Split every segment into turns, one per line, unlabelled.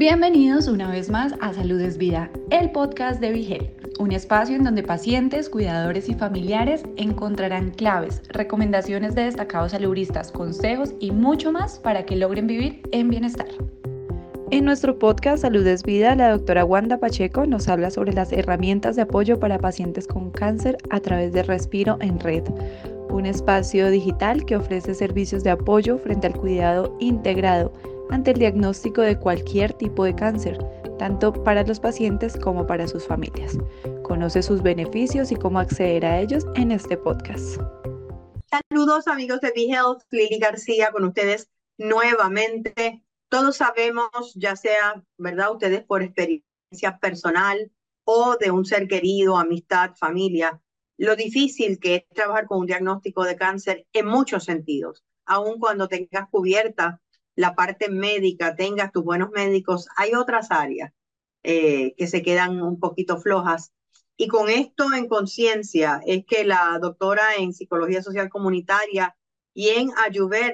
Bienvenidos una vez más a Salud es Vida, el podcast de Vigel, un espacio en donde pacientes, cuidadores y familiares encontrarán claves, recomendaciones de destacados saludistas, consejos y mucho más para que logren vivir en bienestar. En nuestro podcast Salud es Vida, la doctora Wanda Pacheco nos habla sobre las herramientas de apoyo para pacientes con cáncer a través de Respiro en Red, un espacio digital que ofrece servicios de apoyo frente al cuidado integrado ante el diagnóstico de cualquier tipo de cáncer, tanto para los pacientes como para sus familias. Conoce sus beneficios y cómo acceder a ellos en este podcast.
Saludos amigos de BeHealth, Lili García con ustedes nuevamente. Todos sabemos, ya sea, ¿verdad? Ustedes por experiencia personal o de un ser querido, amistad, familia, lo difícil que es trabajar con un diagnóstico de cáncer en muchos sentidos, aun cuando tengas cubierta la parte médica, tengas tus buenos médicos, hay otras áreas eh, que se quedan un poquito flojas. Y con esto en conciencia es que la doctora en Psicología Social Comunitaria y en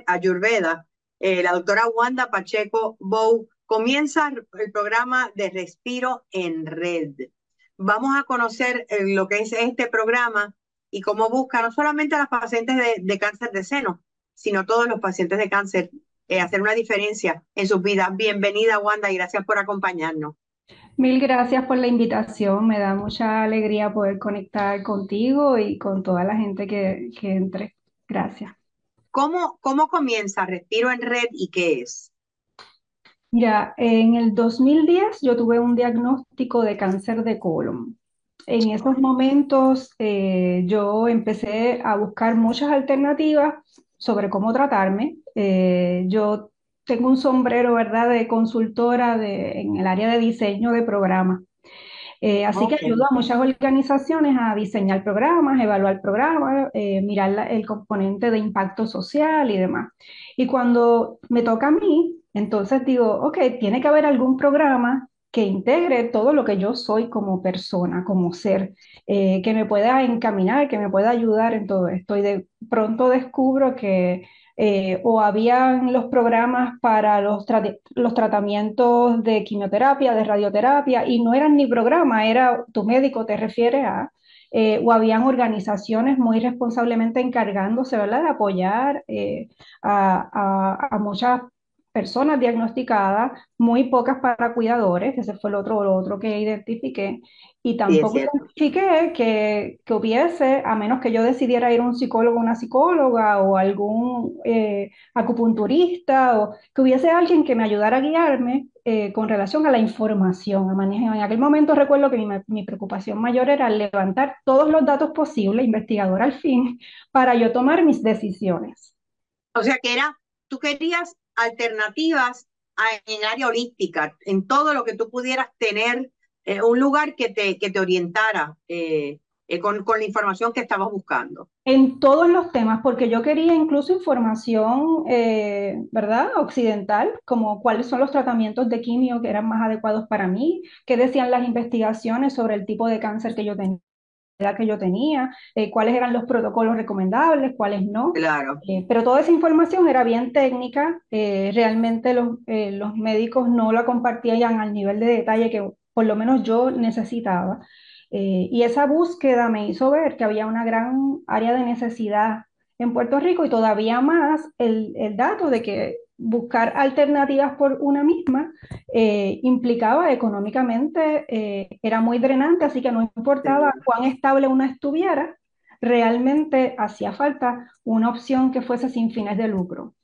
Ayurveda, eh, la doctora Wanda Pacheco Bow, comienza el programa de Respiro en Red. Vamos a conocer eh, lo que es este programa y cómo busca no solamente a los pacientes de, de cáncer de seno, sino todos los pacientes de cáncer eh, hacer una diferencia en sus vidas. Bienvenida, Wanda, y gracias por acompañarnos.
Mil gracias por la invitación. Me da mucha alegría poder conectar contigo y con toda la gente que, que entre. Gracias.
¿Cómo, ¿Cómo comienza Respiro en Red y qué es?
Mira, en el 2010 yo tuve un diagnóstico de cáncer de colon. En esos momentos eh, yo empecé a buscar muchas alternativas sobre cómo tratarme. Eh, yo tengo un sombrero, ¿verdad?, de consultora de, en el área de diseño de programas. Eh, así que ayudo a muchas organizaciones a diseñar programas, evaluar programas, eh, mirar el componente de impacto social y demás. Y cuando me toca a mí, entonces digo, ok, tiene que haber algún programa que integre todo lo que yo soy como persona, como ser, eh, que me pueda encaminar, que me pueda ayudar en todo esto. Y de pronto descubro que eh, o habían los programas para los, los tratamientos de quimioterapia, de radioterapia, y no eran ni programa, era tu médico te refiere a, eh, o habían organizaciones muy responsablemente encargándose ¿verdad? de apoyar a, a, a, muchas personas diagnosticadas, muy pocas para cuidadores, ese fue el otro, lo otro que identifiqué, y tampoco identifiqué que, que, hubiese, a menos que yo decidiera ir a un psicólogo o una psicóloga o algún eh, acupunturista, o que hubiese alguien que me ayudara a guiarme eh, con relación a la información, a manejar. En aquel momento recuerdo que mi, mi preocupación mayor era levantar todos los datos posibles, investigador al fin, para yo tomar mis decisiones.
O sea que era, tú querías alternativas en área holística, en todo lo que tú pudieras tener, eh, un lugar que te, que te orientara eh, eh, con, con, la información que estabas buscando.
En todos los temas, porque yo quería incluso información, ¿verdad? Occidental, como cuáles son los tratamientos de quimio que eran más adecuados para mí, qué decían las investigaciones sobre el tipo de cáncer que yo tenía que yo tenía, eh, cuáles eran los protocolos recomendables, cuáles no.
Claro.
Eh, pero toda esa información era bien técnica, eh, realmente los, los médicos no la compartían al nivel de detalle que por lo menos yo necesitaba. y esa búsqueda me hizo ver que había una gran área de necesidad en Puerto Rico y todavía más el, el dato de que buscar alternativas por una misma eh, implicaba económicamente, eh, era muy drenante, así que no importaba cuán estable una estuviera, realmente hacía falta una opción que fuese sin fines de lucro.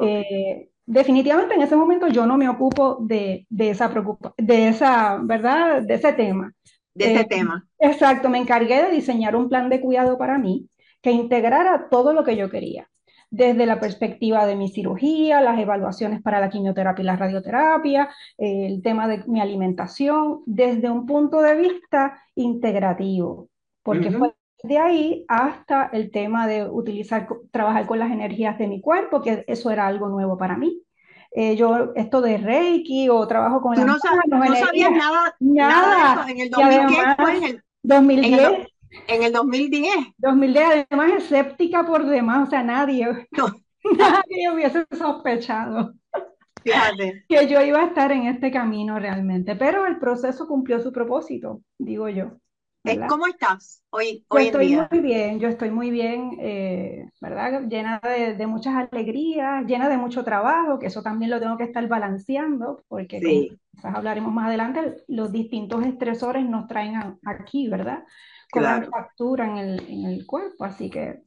Eh, definitivamente en ese momento yo no me ocupo de, de esa preocupación, de esa, ¿verdad? De ese tema.
De ese tema.
Exacto, me encargué de diseñar un plan de cuidado para mí que integrara todo lo que yo quería desde la perspectiva de mi cirugía, las evaluaciones para la quimioterapia y la radioterapia, el tema de mi alimentación, desde un punto de vista integrativo, porque fue de ahí hasta el tema de utilizar, trabajar con las energías de mi cuerpo, que eso era algo nuevo para mí. Eh, yo, esto de Reiki o trabajo con...
Tú no, sabías nada, nada, en el 2010, en el
2010
en el 2010.
2010, además escéptica por demás, o sea, nadie, nadie hubiese sospechado.
Fíjate.
que yo iba a estar en este camino realmente, pero el proceso cumplió su propósito, digo yo.
Eh,
¿verdad?
¿Cómo estás hoy,
Yo
hoy en
estoy
día?
muy bien, yo estoy muy bien, eh, ¿verdad? Llena de, de muchas alegrías, llena de mucho trabajo, que eso también lo tengo que estar balanceando, porque
Sí,
quizás hablaremos más adelante, los distintos estresores nos traen a- aquí, ¿verdad?
Claro.
factura en el, en el cuerpo, así que,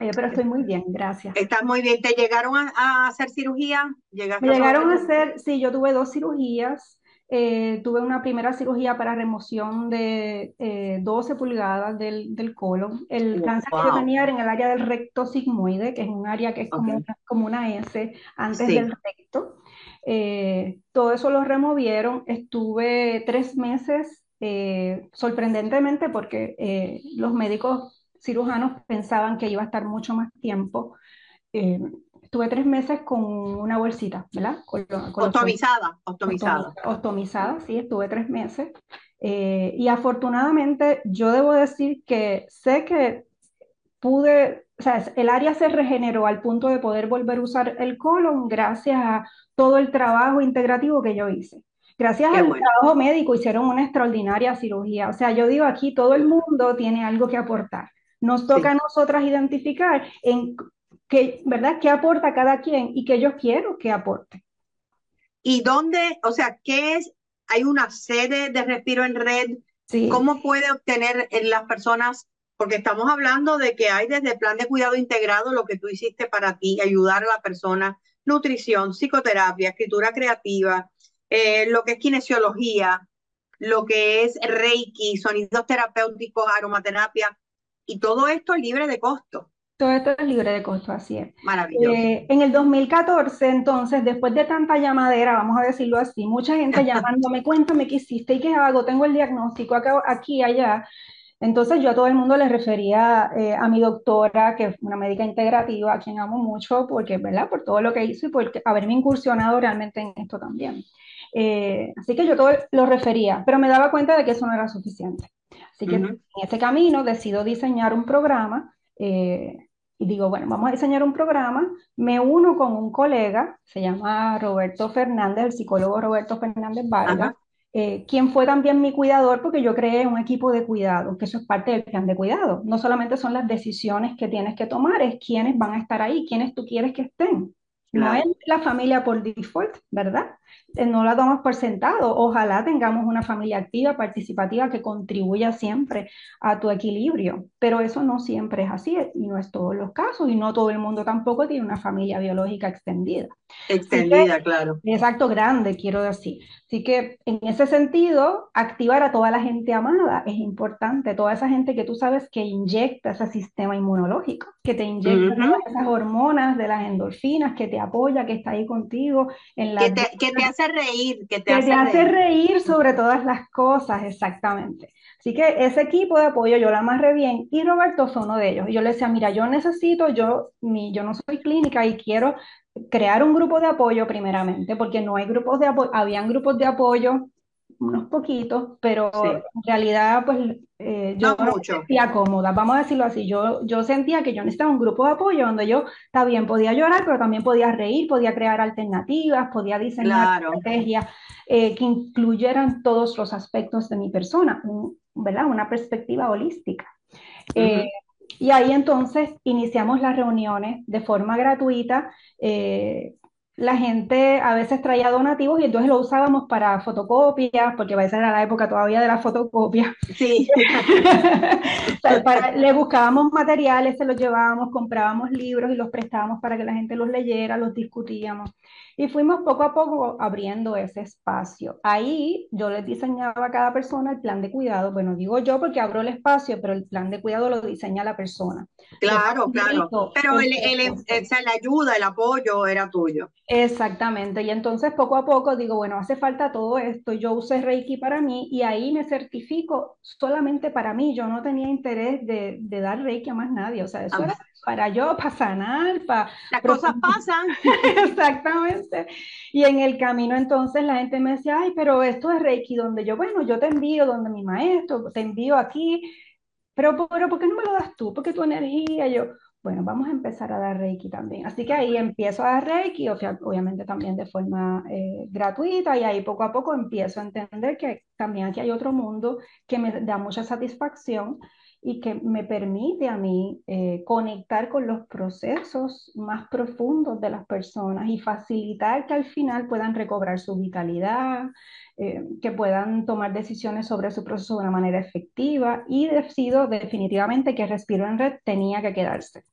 eh, pero estoy muy bien, gracias.
Estás muy bien. ¿Te llegaron a, a hacer cirugía? ¿Llegaste
Me llegaron a hacer, sí, yo tuve dos cirugías. eh, tuve una primera cirugía para remoción de eh, 12 pulgadas del, del colon. El cáncer que yo
Wow.
tenía era en el área del recto sigmoide, que es un área que es como
Ok.
una, como una S antes
Sí.
del recto. Eh, todo eso lo removieron. Estuve tres meses, eh, sorprendentemente, porque eh, los médicos cirujanos pensaban que iba a estar mucho más tiempo eh, estuve tres meses con una bolsita, ¿verdad? Con, con los
Ostomizada, ostomizada.
ostomi- ostomizada, sí, estuve tres meses. Y afortunadamente yo debo decir que sé que pude, o sea, el área se regeneró al punto de poder volver a usar el colon gracias a todo el trabajo integrativo que yo hice. Gracias
Qué
al
bueno.
trabajo médico hicieron una extraordinaria cirugía. O sea, yo digo aquí, todo el mundo tiene algo que aportar. Nos toca a nosotras identificar en qué, ¿verdad? ¿Qué aporta cada quien y qué yo quiero que aporte?
¿Y dónde, o sea, qué es? Hay una sede de Respiro en Red.
Sí,
¿Cómo puede obtener en las personas? Porque estamos hablando de que hay desde el plan de cuidado integrado lo que tú hiciste para ti, ayudar a la persona, nutrición, psicoterapia, escritura creativa, eh, lo que es kinesiología, lo que es Reiki, sonidos terapéuticos, aromaterapia, y todo esto libre de costo.
todo esto es libre de costo, así es.
Maravilloso.
Eh, en el 2014, entonces, después de tanta llamadera, vamos a decirlo así, mucha gente llamándome, cuéntame qué hiciste y qué hago, tengo el diagnóstico acá, aquí, allá. Entonces yo a todo el mundo le refería eh, a mi doctora, que es una médica integrativa, a quien amo mucho, porque, ¿verdad? Por todo lo que hizo y por haberme incursionado realmente en esto también. Eh, así que yo todo lo refería, pero me daba cuenta de que eso no era suficiente. Así que
Ujú.
en este camino decido diseñar un programa eh, y digo, bueno, vamos a diseñar un programa, me uno con un colega, se llama Roberto Fernández, el psicólogo Roberto Fernández Vargas, eh, quien fue también mi cuidador porque yo creé un equipo de cuidado, que eso es parte del plan de cuidado. No solamente son las decisiones que tienes que tomar, es quiénes van a estar ahí, quiénes tú quieres que estén. No es la familia por default, ¿verdad? Eh, No la damos por sentado. Ojalá tengamos una familia activa, participativa, que contribuya siempre a tu equilibrio, pero eso no siempre es así y no es todos los casos y no todo el mundo tampoco tiene una familia biológica extendida. Así que,
Extendida, claro.
exacto, grande, quiero decir. Así que en ese sentido, activar a toda la gente amada es importante, toda esa gente que tú sabes que inyecta ese sistema inmunológico, que te inyecta
Ujú.
todas esas hormonas de las endorfinas, que te apoya, que está ahí contigo en
Que te, que te hace reír, que te
que te
hace
hace
reír.
reír sobre todas las cosas, exactamente. Así que ese equipo de apoyo yo la amarré bien y Roberto fue uno de ellos. Y yo le decía, mira, yo necesito, yo, mi, yo no soy clínica y quiero crear un grupo de apoyo primeramente, porque no hay grupos de apoyo, habían grupos de apoyo, unos poquitos, pero
Sí.
en realidad pues eh, yo
No
no me
mucho.
sentía cómoda, vamos a decirlo así, yo, yo sentía que yo necesitaba un grupo de apoyo donde yo, está bien, podía llorar, pero también podía reír, podía crear alternativas, podía diseñar
Claro.
estrategias eh, que incluyeran todos los aspectos de mi persona, un- ¿verdad? Una perspectiva holística. Eh,
Ujú.
y ahí entonces iniciamos las reuniones de forma gratuita. eh, la gente a veces traía donativos y entonces lo usábamos para fotocopias, porque a veces era la época todavía de la fotocopia.
Sí.
Para- le buscábamos materiales, se los llevábamos, comprábamos libros y los prestábamos para que la gente los leyera, los discutíamos. Y fuimos poco a poco abriendo ese espacio. Ahí yo les diseñaba a cada persona el plan de cuidado. Bueno, digo yo porque abro el espacio, pero el plan de cuidado lo diseña la persona.
Claro, claro. Pero el, el,
específico.
o sea, la ayuda, el apoyo era tuyo.
Exactamente, y entonces poco a poco digo, bueno, hace falta todo esto, yo usé Reiki para mí y ahí me certifico solamente para mí, yo no tenía interés de, de dar Reiki a más nadie, o sea, eso era para yo, para sanar, para...
Las cosas pasan.
Exactamente. Y en el camino entonces la gente me decía, ay, pero esto es Reiki, donde yo, bueno, yo te envío donde mi maestro, te envío aquí, pero, pero ¿por qué no me lo das tú? Porque tu energía, yo, bueno, vamos a empezar a dar Reiki también. Así que ahí empiezo a dar Reiki, obviamente también de forma eh, gratuita, y ahí poco a poco empiezo a entender que también aquí hay otro mundo que me da mucha satisfacción y que me permite a mí eh, conectar con los procesos más profundos de las personas y facilitar que al final puedan recobrar su vitalidad, eh, que puedan tomar decisiones sobre su proceso de una manera efectiva y decido definitivamente que Respiro en Red tenía que quedarse.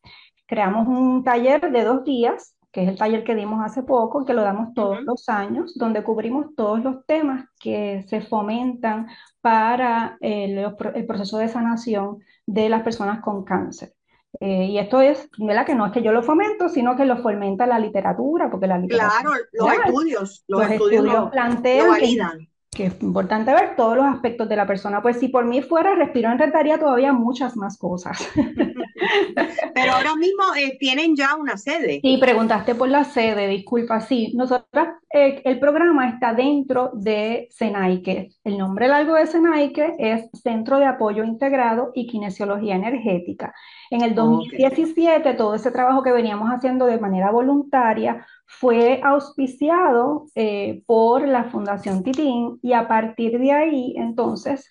Creamos un taller de dos días que es el taller que dimos hace poco, que lo damos todos los años, donde cubrimos todos los temas que se fomentan para el, el proceso de sanación de las personas con cáncer. Eh, y esto es, ¿verdad? Que no es que yo lo fomento, sino que lo fomenta la literatura, porque la literatura.
Claro, los estudios, los, estudios,
plantean que es importante ver todos los aspectos de la persona. Pues si por mí fuera, Respiro en todavía muchas más cosas.
Pero ahora mismo eh, tienen ya una sede.
Sí, preguntaste por la sede, disculpa. Sí, nosotros, eh, el programa está dentro de Senaike. El nombre largo de Senaike es Centro de Apoyo Integrado y Kinesiología Energética. En el 2017, todo ese trabajo que veníamos haciendo de manera voluntaria fue auspiciado eh, por la Fundación Titín y a partir de ahí, entonces,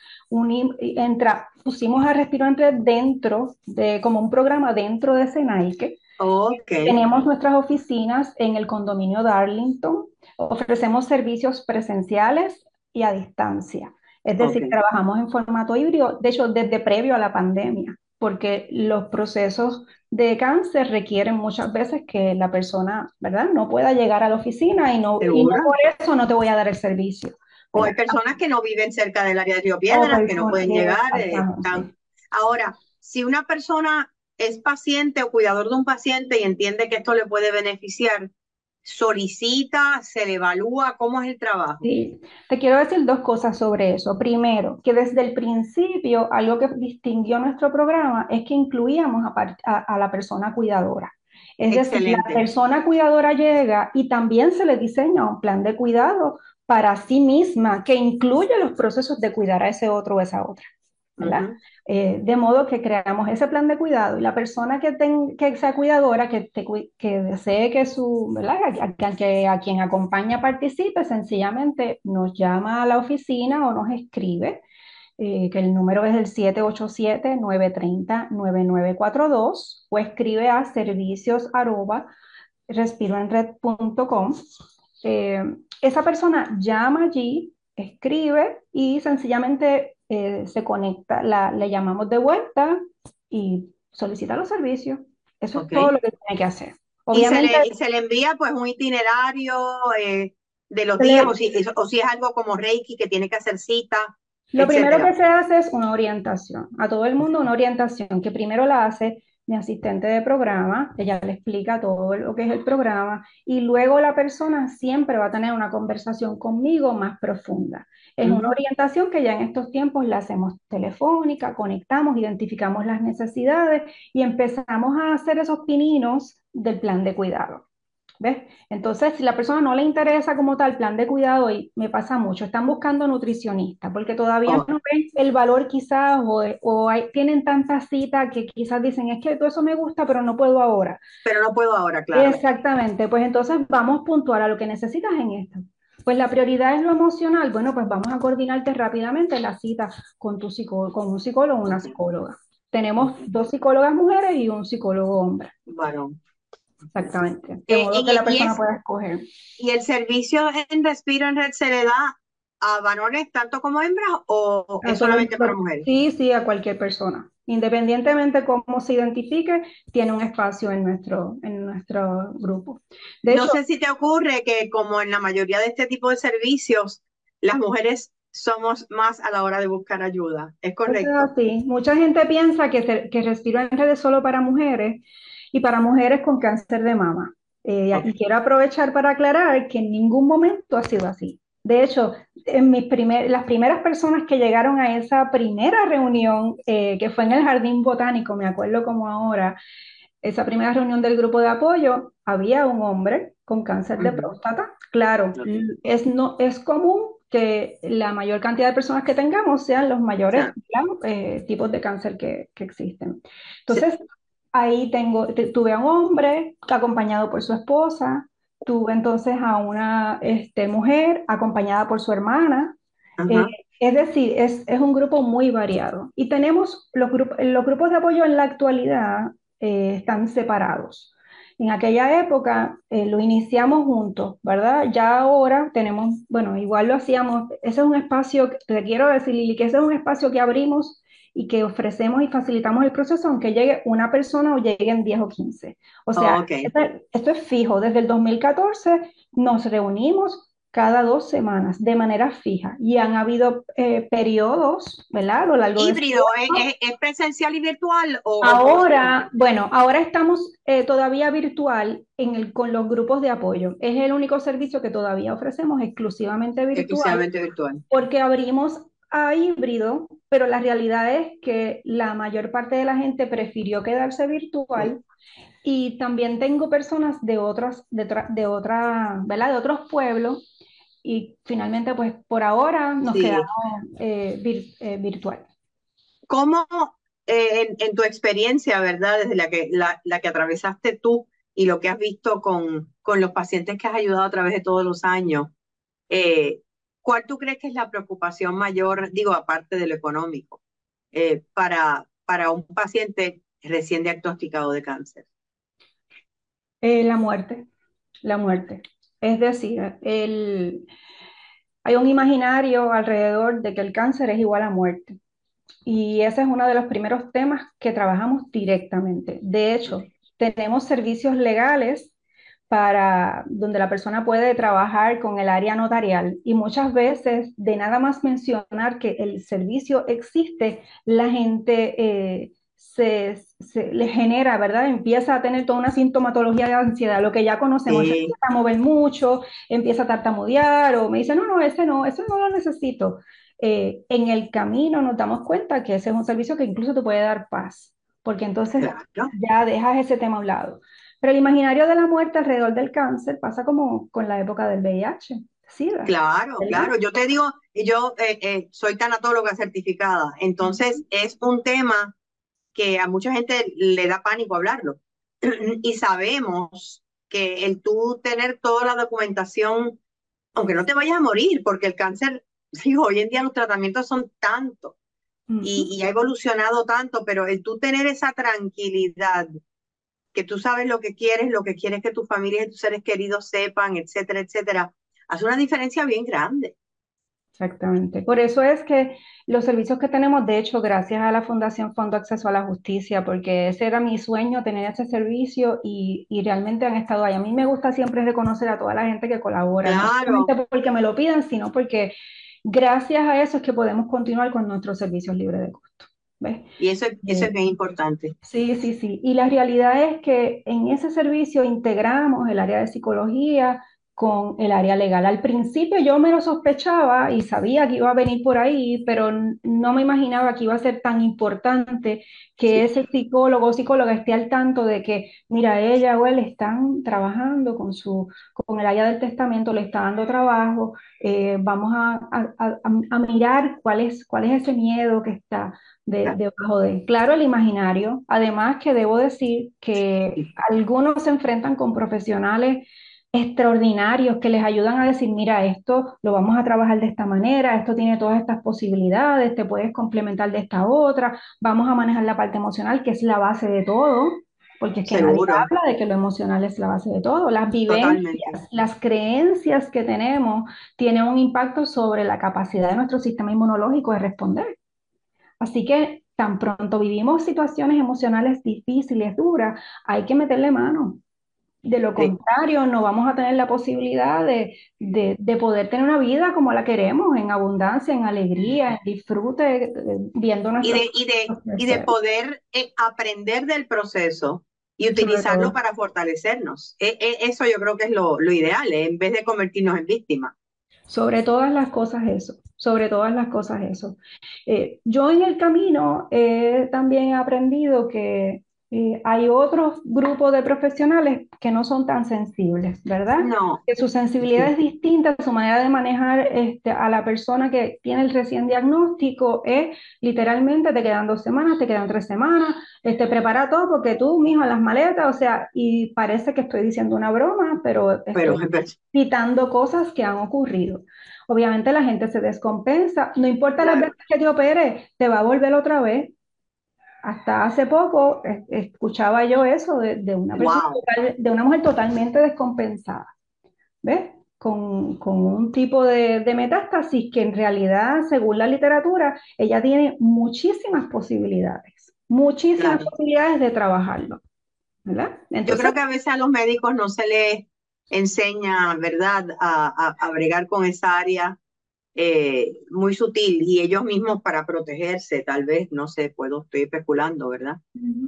entra, pusimos a Respiro Entre dentro de, como un programa dentro de Senaike.
Okay.
Tenemos nuestras oficinas en el condominio Darlington, ofrecemos servicios presenciales y a distancia. Es decir, trabajamos en formato híbrido, de hecho, desde previo a la pandemia porque los procesos de cáncer requieren muchas veces que la persona, ¿verdad? No pueda llegar a la oficina y no, y por eso no te voy a dar el servicio.
O hay personas que no viven cerca del área de Río Piedras, que no pueden llegar. Eh, Ahora, si una persona es paciente o cuidador de un paciente y entiende que esto le puede beneficiar, solicita, se le evalúa, ¿cómo es el trabajo?
Sí, te quiero decir dos cosas sobre eso. Primero, que desde el principio algo que distinguió nuestro programa es que incluíamos a, la persona cuidadora. Es decir, la persona cuidadora llega y también se le diseña un plan de cuidado para sí misma que incluye los procesos de cuidar a ese otro o esa otra. Eh, de modo que creamos ese plan de cuidado y la persona que, que sea cuidadora, que, que desee que su, ¿verdad? Que, a quien acompaña participe, sencillamente nos llama a la oficina o nos escribe, eh, que el número es el 787-930-9942 o escribe a servicios arroba respiroenred.com. Eh, esa persona llama allí, escribe y sencillamente eh, se conecta, la, le llamamos de vuelta y solicita los servicios. Eso es todo lo que tiene que hacer.
Obviamente, y se le, envía pues un itinerario eh, de los días, o si, o si, es algo como Reiki que tiene que hacer cita.
Lo primero que se hace es una orientación. A todo el mundo una orientación que primero la hace mi asistente de programa, ella le explica todo lo que es el programa y luego la persona siempre va a tener una conversación conmigo más profunda. Es una orientación que ya en estos tiempos la hacemos telefónica, conectamos, identificamos las necesidades y empezamos a hacer esos pininos del plan de cuidado. ¿Ves? Entonces, si la persona no le interesa como tal plan de cuidado, y me pasa mucho, están buscando nutricionista, porque todavía oh. no ven el valor quizás, o, o hay, tienen tantas citas que quizás dicen, es que todo eso me gusta, pero no puedo ahora.
Pero no puedo ahora, claro.
Exactamente, pues entonces vamos puntual a lo que necesitas en esto. Pues la prioridad es lo emocional. Bueno, pues vamos a coordinarte rápidamente la cita con, tu psicólogo, con un psicólogo o una psicóloga. Tenemos dos psicólogas mujeres y un psicólogo hombre.
Varón.
Exactamente. Eh, modo que la persona pueda escoger.
¿Y el servicio en Respiro en Red se le da a varones tanto como hembras o es solamente para mujeres?
Sí, sí, a cualquier persona. Independientemente cómo se identifique, tiene un espacio en nuestro, en nuestro grupo.
no sé si te ocurre que como en la mayoría de este tipo de servicios, las mujeres somos más a la hora de buscar ayuda. ¿Es correcto?
Sí, mucha gente piensa que, que Respiro en Red es solo para mujeres y para mujeres con cáncer de mama. Eh, y quiero aprovechar para aclarar que en ningún momento ha sido así. De hecho, en mis primer, las primeras personas que llegaron a esa primera reunión, eh, que fue en el Jardín Botánico, me acuerdo como ahora, esa primera reunión del grupo de apoyo, había un hombre con cáncer de próstata. Claro, es, no, es común que la mayor cantidad de personas que tengamos sean los mayores eh, tipos de cáncer que, que existen. Entonces, ahí tengo, tuve a un hombre acompañado por su esposa, tuve entonces a una este, mujer acompañada por su hermana. Eh, es decir, es, es, un grupo muy variado. Y tenemos los, grupos, los grupos de apoyo en la actualidad eh, están separados. En aquella época eh, lo iniciamos juntos, ¿verdad? Ya ahora tenemos, bueno, igual lo hacíamos, ese es un espacio, te quiero decir, Lili, que ese es un espacio que abrimos y que ofrecemos y facilitamos el proceso aunque llegue una persona o lleguen 10 o 15. O sea, esto, es fijo. Desde el 2014 nos reunimos cada dos semanas de manera fija y han habido eh, periodos, ¿verdad? A lo largo
Híbrido, ¿es, ¿es, presencial y virtual? O,
ahora, bueno, ahora estamos eh, todavía virtual en el, con los grupos de apoyo. Es el único servicio que todavía ofrecemos exclusivamente virtual.
Exclusivamente virtual.
Porque abrimos a híbrido, pero la realidad es que la mayor parte de la gente prefirió quedarse virtual y también tengo personas de otras, de, de otra, ¿verdad? De otros pueblos y finalmente, pues por ahora nos quedamos eh, eh, virtual.
¿Cómo eh, en, tu experiencia, verdad, desde la que, la, la, que atravesaste tú y lo que has visto con, con los pacientes que has ayudado a través de todos los años, ¿Cuál tú crees que es la preocupación mayor, digo, aparte de lo económico, eh, para, para un paciente recién diagnosticado de cáncer?
Eh, la muerte, la muerte. Es decir, el, hay un imaginario alrededor de que el cáncer es igual a muerte. Y ese es uno de los primeros temas que trabajamos directamente. De hecho, tenemos servicios legales para donde la persona puede trabajar con el área notarial y muchas veces de nada más mencionar que el servicio existe, la gente eh, se, le genera, ¿verdad? Empieza a tener toda una sintomatología de ansiedad, lo que ya conocemos, empieza a mover mucho, empieza a tartamudear o me dice, no, no, ese no, eso no lo necesito. Eh, en el camino nos damos cuenta que ese es un servicio que incluso te puede dar paz, porque entonces ya dejas ese tema a un lado. Pero el imaginario de la muerte alrededor del cáncer pasa como con la época del VIH.
Sí, claro, claro. Yo te digo, yo eh, eh, soy tanatóloga certificada, entonces es un tema que a mucha gente le da pánico hablarlo. y sabemos que el tú tener toda la documentación, aunque no te vayas a morir, porque el cáncer, digo, hoy en día los tratamientos son tantos y, y, ha evolucionado tanto, pero el tú tener esa tranquilidad que tú sabes lo que quieres, lo que quieres que tu familia y tus seres queridos sepan, etcétera, etcétera, hace una diferencia bien grande.
Exactamente. Por eso es que los servicios que tenemos, de hecho, gracias a la Fundación Fondo Acceso a la Justicia, porque ese era mi sueño, tener ese servicio y, y realmente han estado ahí. A mí me gusta siempre reconocer a toda la gente que colabora, no solamente porque me lo pidan, sino porque gracias a eso es que podemos continuar con nuestros servicios libres de costo.
Y eso, eso es eh, bien importante.
Sí, sí, sí. Y la realidad es que en ese servicio integramos el área de psicología, con el área legal. Al principio yo me lo sospechaba y sabía que iba a venir por ahí, pero no me imaginaba que iba a ser tan importante que ese psicólogo o psicóloga esté al tanto de que, mira, ella o él están trabajando con, su, con el área del testamento, le está dando trabajo, eh, vamos a, a, mirar cuál es, cuál es ese miedo que está debajo de, claro, el imaginario. Además que debo decir que algunos se enfrentan con profesionales extraordinarios que les ayudan a decir, mira, esto lo vamos a trabajar de esta manera, esto tiene todas estas posibilidades, te puedes complementar de esta otra, vamos a manejar la parte emocional, que es la base de todo, porque es que nadie habla de que lo emocional es la base de todo. Las vivencias, las creencias que tenemos tienen un impacto sobre la capacidad de nuestro sistema inmunológico de responder. Así que tan pronto vivimos situaciones emocionales difíciles, duras, hay que meterle mano. De lo contrario, no vamos a tener la posibilidad de, de, poder tener una vida como la queremos, en abundancia, en alegría, en disfrute, eh, viendo
Y de, y de, y de poder eh, aprender del proceso y utilizarlo para fortalecernos. E, e, eso yo creo que es lo, lo ideal, ¿eh? en vez de convertirnos en víctimas.
Sobre todas las cosas eso, sobre todas las cosas eso. yo en el camino también he aprendido que eh, hay otros grupos de profesionales que no son tan sensibles, ¿verdad?
No.
Que su sensibilidad es distinta, su manera de manejar este, a la persona que tiene el recién diagnóstico es literalmente te quedan dos semanas, te quedan tres semanas, este, prepara todo porque tú, mijo, las maletas, o sea, y parece que estoy diciendo una broma, pero
Pero
estoy citando cosas que han ocurrido. Obviamente la gente se descompensa, no importa las veces que te opere, te va a volver otra vez hasta hace poco escuchaba yo eso de, una de una mujer totalmente descompensada, ¿ves? Con, un tipo de, metástasis que en realidad, según la literatura, ella tiene muchísimas posibilidades, muchísimas posibilidades de trabajarlo, ¿verdad?
yo creo que a veces a los médicos no se les enseña, ¿verdad?, a, a bregar con esa área eh, muy sutil y ellos mismos para protegerse, tal vez, no sé, puedo, estoy especulando, ¿verdad?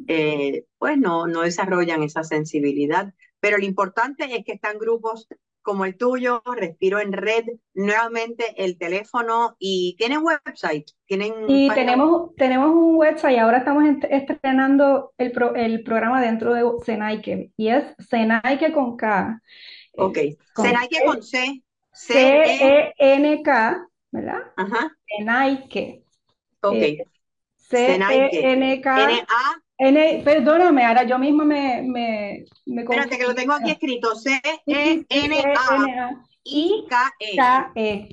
Eh, pues no, no desarrollan esa sensibilidad. Pero lo importante es que están grupos como el tuyo, Respiro en Red, nuevamente el teléfono y tienen website. Tienen
y tenemos, tenemos un website, ahora estamos estrenando el, el programa dentro de Senaike y es Senaike con K.
Ok, Senaike con C.
C-E-N-K, ¿verdad?
Ajá.
Senaike.
Ok.
Eh, C-E-N-K.
N-A.
N, perdóname, ahora yo mismo me, me,
me Espérate, que lo tengo aquí escrito. C-E-N-A-I-K-E. K-E.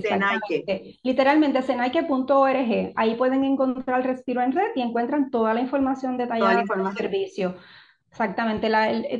Senaike. Literalmente, senaike.org. Ahí pueden encontrar el Respiro en Red y encuentran toda la información detallada del servicio. Exactamente.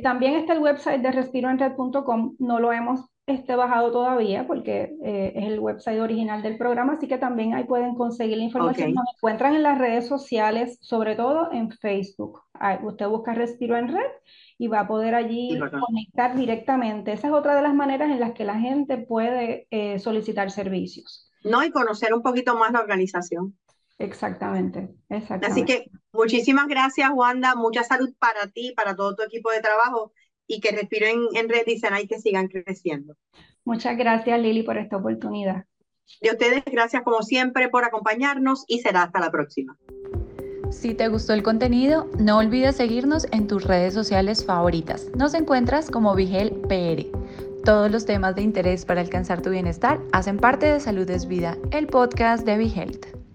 también está el website de respiroenred.com. No lo hemos esté bajado todavía porque eh, es el website original del programa, así que también ahí pueden conseguir la información. Nos encuentran en las redes sociales, sobre todo en Facebook. usted busca Respiro en Red y va a poder allí conectar directamente. Esa es otra de las maneras en las que la gente puede eh, solicitar servicios.
No, y conocer un poquito más la organización.
Exactamente, exactamente.
Así que muchísimas gracias, Wanda. Mucha salud para ti, para todo tu equipo de trabajo y que respiren en red y que sigan creciendo.
Muchas gracias, Lili, por esta oportunidad.
Y a ustedes, gracias como siempre por acompañarnos y será hasta la próxima.
Si te gustó el contenido, no olvides seguirnos en tus redes sociales favoritas. Nos encuentras como Vigel PR. Todos los temas de interés para alcanzar tu bienestar hacen parte de Salud es Vida, el podcast de Vigelte.